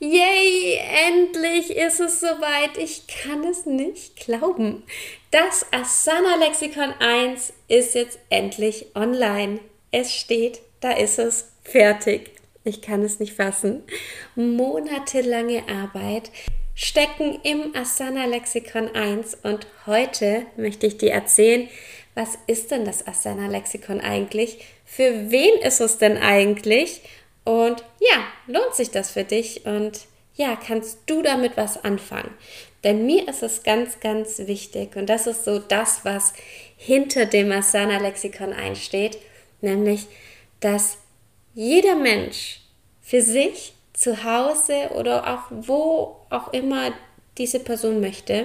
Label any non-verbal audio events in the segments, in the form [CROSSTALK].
Yay, endlich ist es soweit. Ich kann es nicht glauben. Das Asana Lexikon 1 ist jetzt endlich online. Es steht, da ist es fertig. Ich kann es nicht fassen. Monatelange Arbeit stecken im Asana Lexikon 1 und heute möchte ich dir erzählen, was ist denn das Asana Lexikon eigentlich? Für wen ist es denn eigentlich? Und ja, lohnt sich das für dich? Und ja, kannst du damit was anfangen? Denn mir ist es ganz, ganz wichtig und das ist so das, was hinter dem Asana Lexikon einsteht, nämlich, dass jeder Mensch für sich zu Hause oder auch wo auch immer diese Person möchte,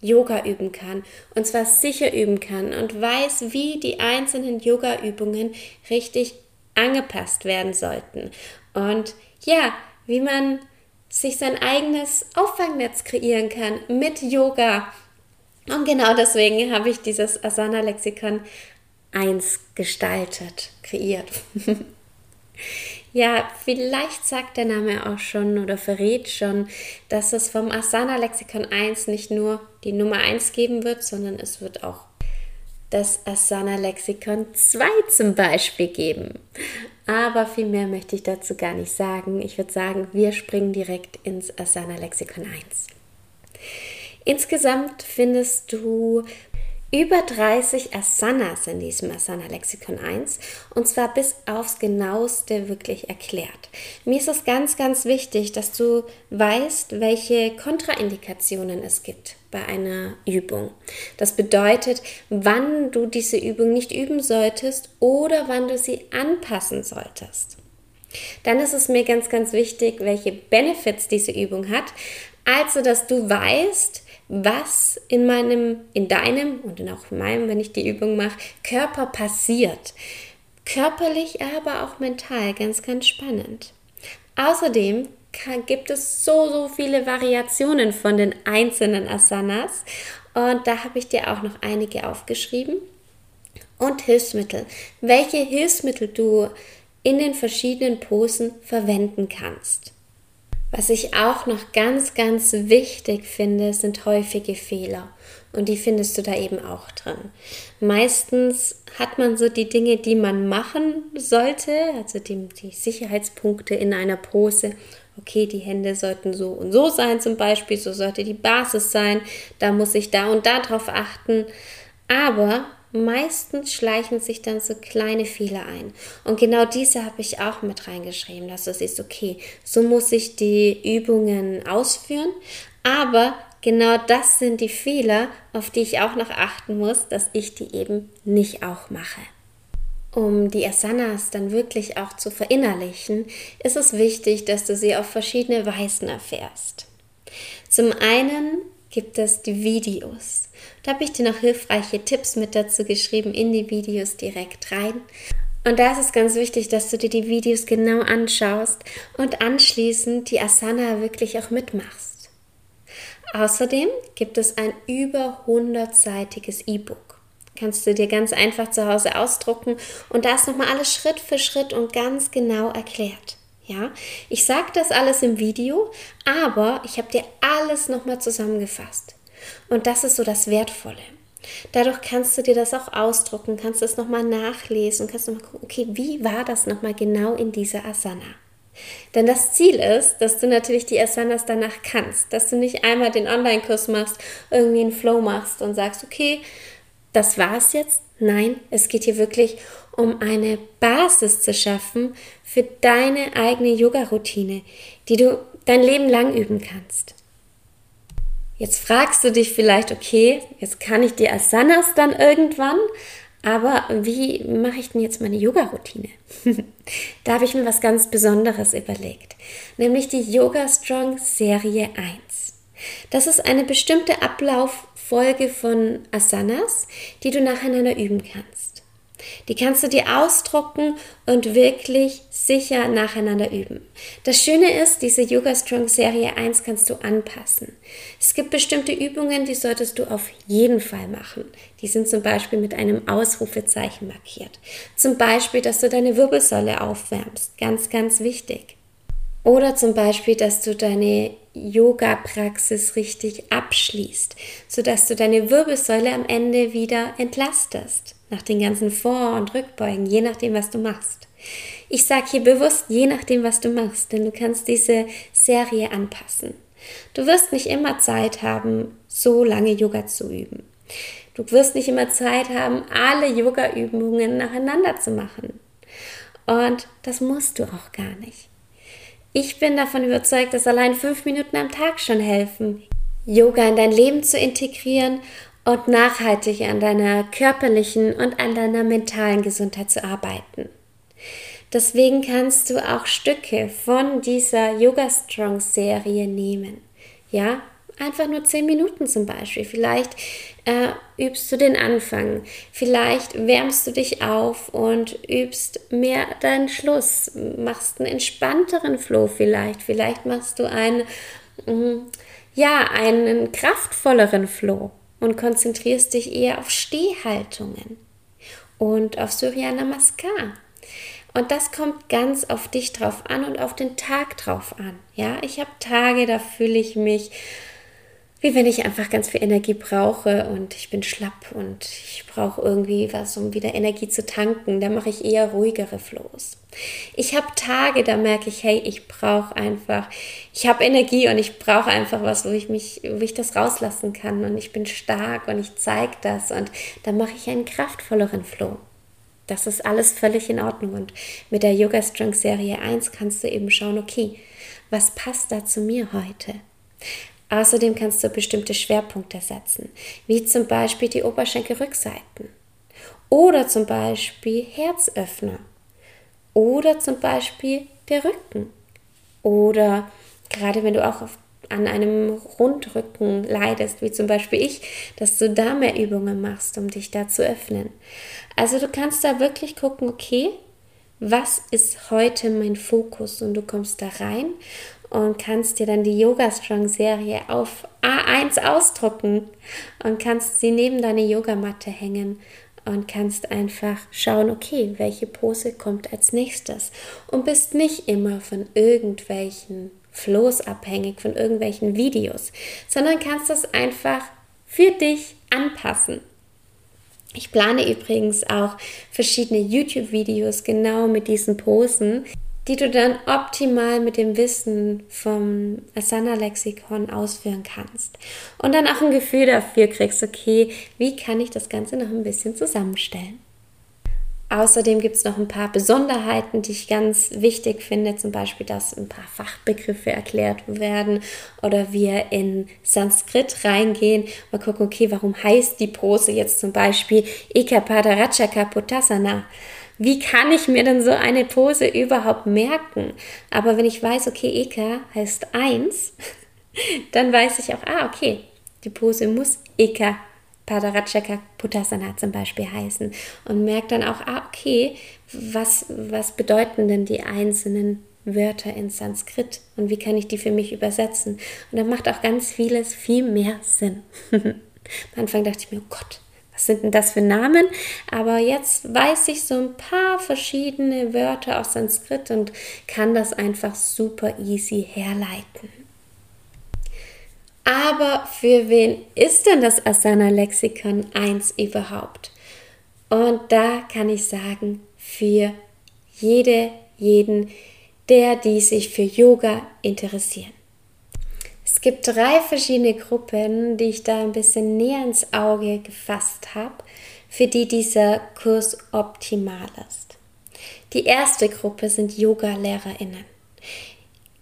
Yoga üben kann und zwar sicher üben kann und weiß, wie die einzelnen Yoga-Übungen richtig angepasst werden sollten. Und ja, wie man sich sein eigenes Auffangnetz kreieren kann mit Yoga. Und genau deswegen habe ich dieses Asana Lexikon 1 gestaltet, kreiert. [LAUGHS] ja, vielleicht sagt der Name auch schon oder verrät schon, dass es vom Asana Lexikon 1 nicht nur die Nummer 1 geben wird, sondern es wird auch das Asana Lexikon 2 zum Beispiel geben. Aber viel mehr möchte ich dazu gar nicht sagen. Ich würde sagen, wir springen direkt ins Asana Lexikon 1. Insgesamt findest du über 30 Asanas in diesem Asana Lexikon 1 und zwar bis aufs genaueste wirklich erklärt. Mir ist es ganz, ganz wichtig, dass du weißt, welche Kontraindikationen es gibt bei einer Übung. Das bedeutet, wann du diese Übung nicht üben solltest oder wann du sie anpassen solltest. Dann ist es mir ganz, ganz wichtig, welche Benefits diese Übung hat. Also, dass du weißt, was in meinem, in deinem und auch in meinem, wenn ich die Übung mache, Körper passiert. Körperlich, aber auch mental, ganz, ganz spannend. Außerdem gibt es so, so viele Variationen von den einzelnen Asanas und da habe ich dir auch noch einige aufgeschrieben. Und Hilfsmittel. Welche Hilfsmittel du in den verschiedenen Posen verwenden kannst. Was ich auch noch ganz, ganz wichtig finde, sind häufige Fehler. Und die findest du da eben auch drin. Meistens hat man so die Dinge, die man machen sollte, also die, die Sicherheitspunkte in einer Pose. Okay, die Hände sollten so und so sein zum Beispiel, so sollte die Basis sein, da muss ich da und da drauf achten. Aber meistens schleichen sich dann so kleine Fehler ein. Und genau diese habe ich auch mit reingeschrieben, dass es ist okay. So muss ich die Übungen ausführen, aber genau das sind die Fehler, auf die ich auch noch achten muss, dass ich die eben nicht auch mache. Um die Asanas dann wirklich auch zu verinnerlichen, ist es wichtig, dass du sie auf verschiedene Weisen erfährst. Zum einen gibt es die Videos. Da habe ich dir noch hilfreiche Tipps mit dazu geschrieben in die Videos direkt rein. Und da ist es ganz wichtig, dass du dir die Videos genau anschaust und anschließend die Asana wirklich auch mitmachst. Außerdem gibt es ein über 100-seitiges E-Book. Kannst du dir ganz einfach zu Hause ausdrucken und da ist nochmal alles Schritt für Schritt und ganz genau erklärt. Ja, ich sage das alles im Video, aber ich habe dir alles nochmal zusammengefasst. Und das ist so das Wertvolle. Dadurch kannst du dir das auch ausdrucken, kannst es nochmal nachlesen kannst nochmal gucken, okay, wie war das nochmal genau in dieser Asana? Denn das Ziel ist, dass du natürlich die Asanas danach kannst, dass du nicht einmal den Online-Kurs machst, irgendwie einen Flow machst und sagst, okay, das war's jetzt. Nein, es geht hier wirklich um eine Basis zu schaffen für deine eigene Yoga-Routine, die du dein Leben lang üben kannst. Jetzt fragst du dich vielleicht, okay, jetzt kann ich die Asanas dann irgendwann, aber wie mache ich denn jetzt meine Yoga-Routine? [LAUGHS] da habe ich mir was ganz Besonderes überlegt, nämlich die Yoga Strong Serie 1. Das ist eine bestimmte Ablauffolge von Asanas, die du nacheinander üben kannst. Die kannst du dir ausdrucken und wirklich sicher nacheinander üben. Das Schöne ist, diese Yoga Strong Serie 1 kannst du anpassen. Es gibt bestimmte Übungen, die solltest du auf jeden Fall machen. Die sind zum Beispiel mit einem Ausrufezeichen markiert. Zum Beispiel, dass du deine Wirbelsäule aufwärmst. Ganz, ganz wichtig. Oder zum Beispiel, dass du deine Yoga-Praxis richtig abschließt, sodass du deine Wirbelsäule am Ende wieder entlastest nach den ganzen Vor- und Rückbeugen, je nachdem, was du machst. Ich sage hier bewusst, je nachdem, was du machst, denn du kannst diese Serie anpassen. Du wirst nicht immer Zeit haben, so lange Yoga zu üben. Du wirst nicht immer Zeit haben, alle Yoga-Übungen nacheinander zu machen. Und das musst du auch gar nicht. Ich bin davon überzeugt, dass allein fünf Minuten am Tag schon helfen, Yoga in dein Leben zu integrieren und nachhaltig an deiner körperlichen und an deiner mentalen Gesundheit zu arbeiten. Deswegen kannst du auch Stücke von dieser Yoga Strong Serie nehmen. Ja, einfach nur zehn Minuten zum Beispiel. Vielleicht äh, übst du den Anfang. Vielleicht wärmst du dich auf und übst mehr deinen Schluss. Machst einen entspannteren Flow vielleicht. Vielleicht machst du einen, mm, ja, einen kraftvolleren Flow und konzentrierst dich eher auf Stehhaltungen und auf Surya Namaskar. Und das kommt ganz auf dich drauf an und auf den Tag drauf an. Ja, ich habe Tage, da fühle ich mich wie wenn ich einfach ganz viel Energie brauche und ich bin schlapp und ich brauche irgendwie was, um wieder Energie zu tanken. Da mache ich eher ruhigere Flows. Ich habe Tage, da merke ich, hey, ich brauche einfach, ich habe Energie und ich brauche einfach was, wo ich mich, wo ich das rauslassen kann und ich bin stark und ich zeige das und da mache ich einen kraftvolleren Flow. Das ist alles völlig in Ordnung und mit der Yoga Strong Serie 1 kannst du eben schauen, okay, was passt da zu mir heute? Außerdem kannst du bestimmte Schwerpunkte setzen, wie zum Beispiel die Oberschenkelrückseiten oder zum Beispiel Herzöffner oder zum Beispiel der Rücken oder gerade wenn du auch auf, an einem Rundrücken leidest, wie zum Beispiel ich, dass du da mehr Übungen machst, um dich da zu öffnen. Also du kannst da wirklich gucken, okay, was ist heute mein Fokus? Und du kommst da rein und kannst dir dann die Yoga Strong Serie auf A1 ausdrucken und kannst sie neben deine Yogamatte hängen und kannst einfach schauen, okay, welche Pose kommt als nächstes und bist nicht immer von irgendwelchen Flows abhängig, von irgendwelchen Videos, sondern kannst das einfach für dich anpassen. Ich plane übrigens auch verschiedene YouTube-Videos genau mit diesen Posen die du dann optimal mit dem Wissen vom Asana-Lexikon ausführen kannst. Und dann auch ein Gefühl dafür kriegst, okay, wie kann ich das Ganze noch ein bisschen zusammenstellen. Außerdem gibt es noch ein paar Besonderheiten, die ich ganz wichtig finde, zum Beispiel, dass ein paar Fachbegriffe erklärt werden oder wir in Sanskrit reingehen, mal gucken, okay, warum heißt die Pose jetzt zum Beispiel Ekapadarachaka Putasana? Wie kann ich mir denn so eine Pose überhaupt merken? Aber wenn ich weiß, okay, Eka heißt eins, [LAUGHS] dann weiß ich auch, ah, okay, die Pose muss Eka Padarachaka Puttasana zum Beispiel heißen und merke dann auch, ah, okay, was, was bedeuten denn die einzelnen Wörter in Sanskrit und wie kann ich die für mich übersetzen? Und dann macht auch ganz vieles viel mehr Sinn. [LAUGHS] Am Anfang dachte ich mir, oh Gott, sind denn das für Namen? Aber jetzt weiß ich so ein paar verschiedene Wörter aus Sanskrit und kann das einfach super easy herleiten. Aber für wen ist denn das Asana Lexikon 1 überhaupt? Und da kann ich sagen, für jede, jeden, der, die sich für Yoga interessieren. Es gibt drei verschiedene Gruppen, die ich da ein bisschen näher ins Auge gefasst habe, für die dieser Kurs optimal ist. Die erste Gruppe sind Yoga-LehrerInnen.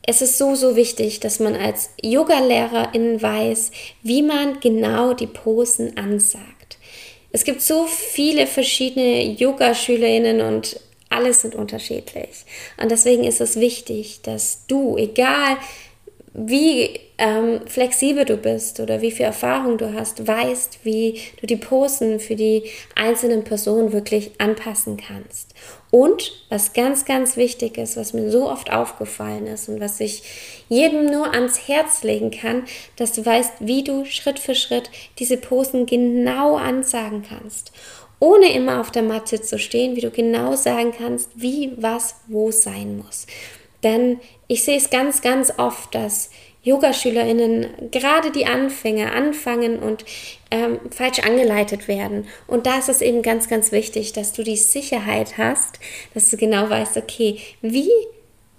Es ist so, so wichtig, dass man als Yoga-Lehrerin weiß, wie man genau die Posen ansagt. Es gibt so viele verschiedene Yogaschülerinnen und alles sind unterschiedlich. Und deswegen ist es wichtig, dass du, egal wie ähm, flexibel du bist oder wie viel Erfahrung du hast, weißt, wie du die Posen für die einzelnen Personen wirklich anpassen kannst. Und was ganz, ganz wichtig ist, was mir so oft aufgefallen ist und was ich jedem nur ans Herz legen kann, dass du weißt, wie du Schritt für Schritt diese Posen genau ansagen kannst. Ohne immer auf der Matte zu stehen, wie du genau sagen kannst, wie was wo sein muss. Denn ich sehe es ganz, ganz oft, dass Yogaschülerinnen, gerade die Anfänger, anfangen und ähm, falsch angeleitet werden. Und da ist es eben ganz, ganz wichtig, dass du die Sicherheit hast, dass du genau weißt, okay, wie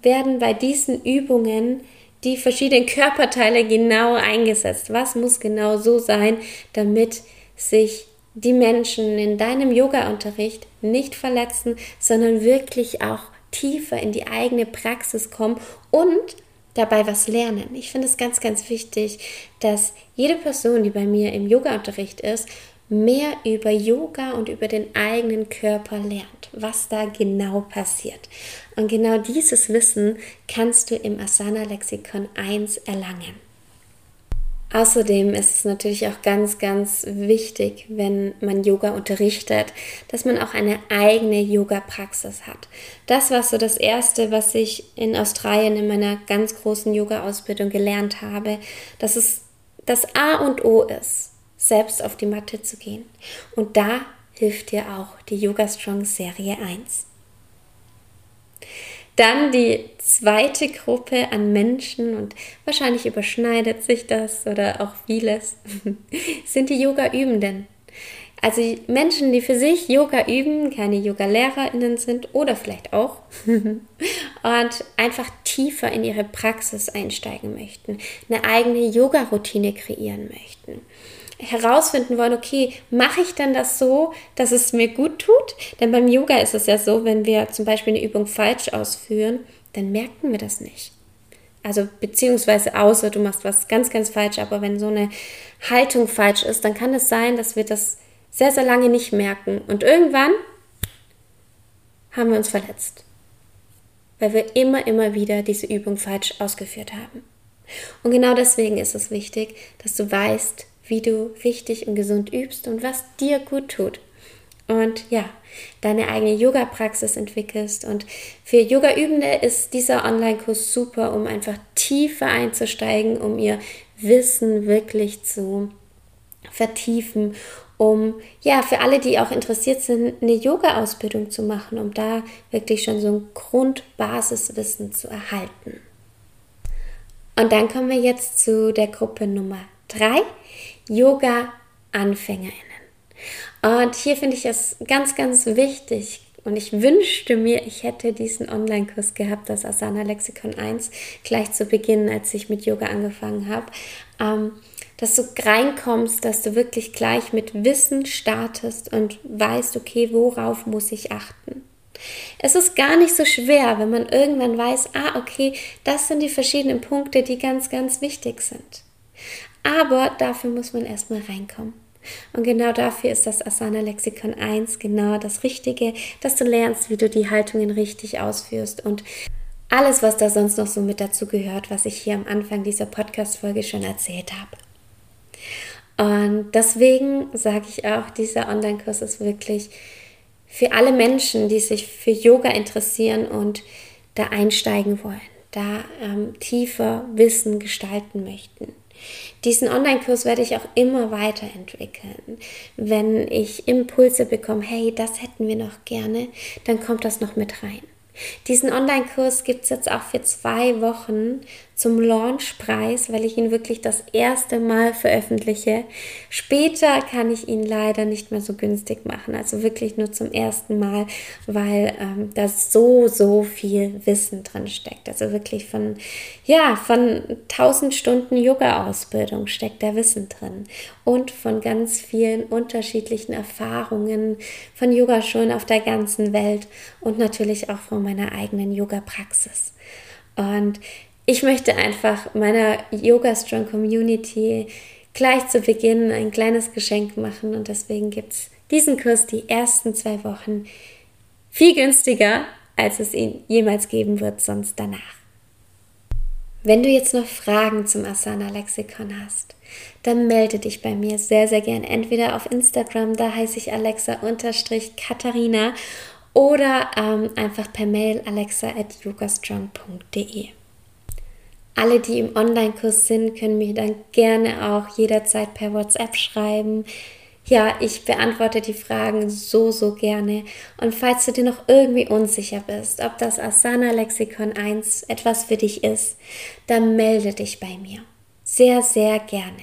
werden bei diesen Übungen die verschiedenen Körperteile genau eingesetzt? Was muss genau so sein, damit sich die Menschen in deinem Yoga-Unterricht nicht verletzen, sondern wirklich auch tiefer in die eigene Praxis kommen und dabei was lernen. Ich finde es ganz, ganz wichtig, dass jede Person, die bei mir im Yoga-Unterricht ist, mehr über Yoga und über den eigenen Körper lernt, was da genau passiert. Und genau dieses Wissen kannst du im Asana Lexikon 1 erlangen. Außerdem ist es natürlich auch ganz, ganz wichtig, wenn man Yoga unterrichtet, dass man auch eine eigene Yoga-Praxis hat. Das war so das Erste, was ich in Australien in meiner ganz großen Yoga-Ausbildung gelernt habe, dass es das A und O ist, selbst auf die Matte zu gehen. Und da hilft dir auch die Yoga Strong Serie 1. Dann die zweite Gruppe an Menschen, und wahrscheinlich überschneidet sich das oder auch vieles, [LAUGHS] sind die Yoga-Übenden. Also Menschen, die für sich Yoga üben, keine Yoga-LehrerInnen sind oder vielleicht auch [LAUGHS] und einfach tiefer in ihre Praxis einsteigen möchten, eine eigene Yoga-Routine kreieren möchten herausfinden wollen, okay, mache ich dann das so, dass es mir gut tut? Denn beim Yoga ist es ja so, wenn wir zum Beispiel eine Übung falsch ausführen, dann merken wir das nicht. Also beziehungsweise außer du machst was ganz, ganz falsch, aber wenn so eine Haltung falsch ist, dann kann es sein, dass wir das sehr, sehr lange nicht merken. Und irgendwann haben wir uns verletzt. Weil wir immer, immer wieder diese Übung falsch ausgeführt haben. Und genau deswegen ist es wichtig, dass du weißt, wie du richtig und gesund übst und was dir gut tut. Und ja, deine eigene Yoga-Praxis entwickelst. Und für Yoga-Übende ist dieser Online-Kurs super, um einfach tiefer einzusteigen, um ihr Wissen wirklich zu vertiefen, um ja für alle, die auch interessiert sind, eine Yoga-Ausbildung zu machen, um da wirklich schon so ein Grundbasiswissen zu erhalten. Und dann kommen wir jetzt zu der Gruppe Nummer drei. Yoga-AnfängerInnen. Und hier finde ich es ganz, ganz wichtig, und ich wünschte mir, ich hätte diesen Online-Kurs gehabt, das Asana Lexikon 1, gleich zu Beginn, als ich mit Yoga angefangen habe, ähm, dass du reinkommst, dass du wirklich gleich mit Wissen startest und weißt, okay, worauf muss ich achten. Es ist gar nicht so schwer, wenn man irgendwann weiß, ah, okay, das sind die verschiedenen Punkte, die ganz, ganz wichtig sind. Aber dafür muss man erstmal reinkommen. Und genau dafür ist das Asana Lexikon 1 genau das Richtige, dass du lernst, wie du die Haltungen richtig ausführst und alles, was da sonst noch so mit dazu gehört, was ich hier am Anfang dieser Podcast-Folge schon erzählt habe. Und deswegen sage ich auch, dieser Online-Kurs ist wirklich für alle Menschen, die sich für Yoga interessieren und da einsteigen wollen, da ähm, tiefer Wissen gestalten möchten. Diesen Online-Kurs werde ich auch immer weiterentwickeln. Wenn ich Impulse bekomme, hey, das hätten wir noch gerne, dann kommt das noch mit rein. Diesen Online-Kurs gibt es jetzt auch für zwei Wochen zum Launchpreis, weil ich ihn wirklich das erste Mal veröffentliche. Später kann ich ihn leider nicht mehr so günstig machen, also wirklich nur zum ersten Mal, weil ähm, da so, so viel Wissen drin steckt. Also wirklich von, ja, von 1000 Stunden Yoga-Ausbildung steckt da Wissen drin und von ganz vielen unterschiedlichen Erfahrungen von Yogaschulen auf der ganzen Welt und natürlich auch von meiner eigenen Yoga-Praxis. Und ich möchte einfach meiner Yoga Strong Community gleich zu Beginn ein kleines Geschenk machen und deswegen gibt es diesen Kurs die ersten zwei Wochen viel günstiger, als es ihn jemals geben wird sonst danach. Wenn du jetzt noch Fragen zum Asana Lexikon hast, dann melde dich bei mir sehr, sehr gern. Entweder auf Instagram, da heiße ich Alexa-Katharina oder ähm, einfach per Mail alexa.yogastrong.de. Alle, die im Online-Kurs sind, können mich dann gerne auch jederzeit per WhatsApp schreiben. Ja, ich beantworte die Fragen so, so gerne. Und falls du dir noch irgendwie unsicher bist, ob das Asana Lexikon 1 etwas für dich ist, dann melde dich bei mir. Sehr, sehr gerne.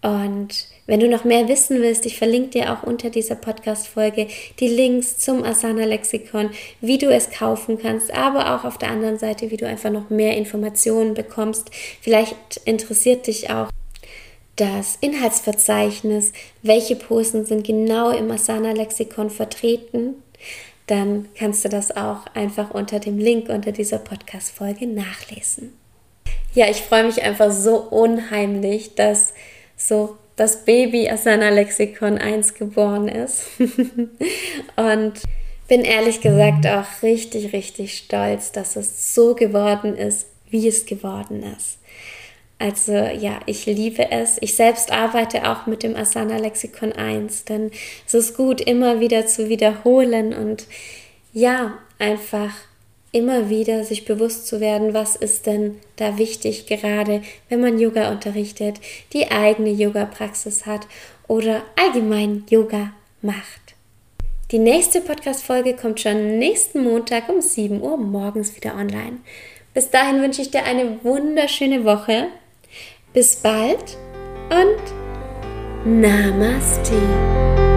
Und wenn du noch mehr wissen willst, ich verlinke dir auch unter dieser Podcast-Folge die Links zum Asana Lexikon, wie du es kaufen kannst, aber auch auf der anderen Seite, wie du einfach noch mehr Informationen bekommst. Vielleicht interessiert dich auch das Inhaltsverzeichnis, welche Posen sind genau im Asana Lexikon vertreten. Dann kannst du das auch einfach unter dem Link unter dieser Podcast-Folge nachlesen. Ja, ich freue mich einfach so unheimlich, dass so das Baby seiner Lexikon 1 geboren ist. [LAUGHS] und bin ehrlich gesagt auch richtig, richtig stolz, dass es so geworden ist, wie es geworden ist. Also ja, ich liebe es. Ich selbst arbeite auch mit dem Asana Lexikon 1, denn es ist gut, immer wieder zu wiederholen und ja, einfach immer wieder sich bewusst zu werden, was ist denn da wichtig, gerade wenn man Yoga unterrichtet, die eigene Yoga-Praxis hat oder allgemein Yoga macht. Die nächste Podcast-Folge kommt schon nächsten Montag um 7 Uhr morgens wieder online. Bis dahin wünsche ich dir eine wunderschöne Woche. Bis bald und Namaste.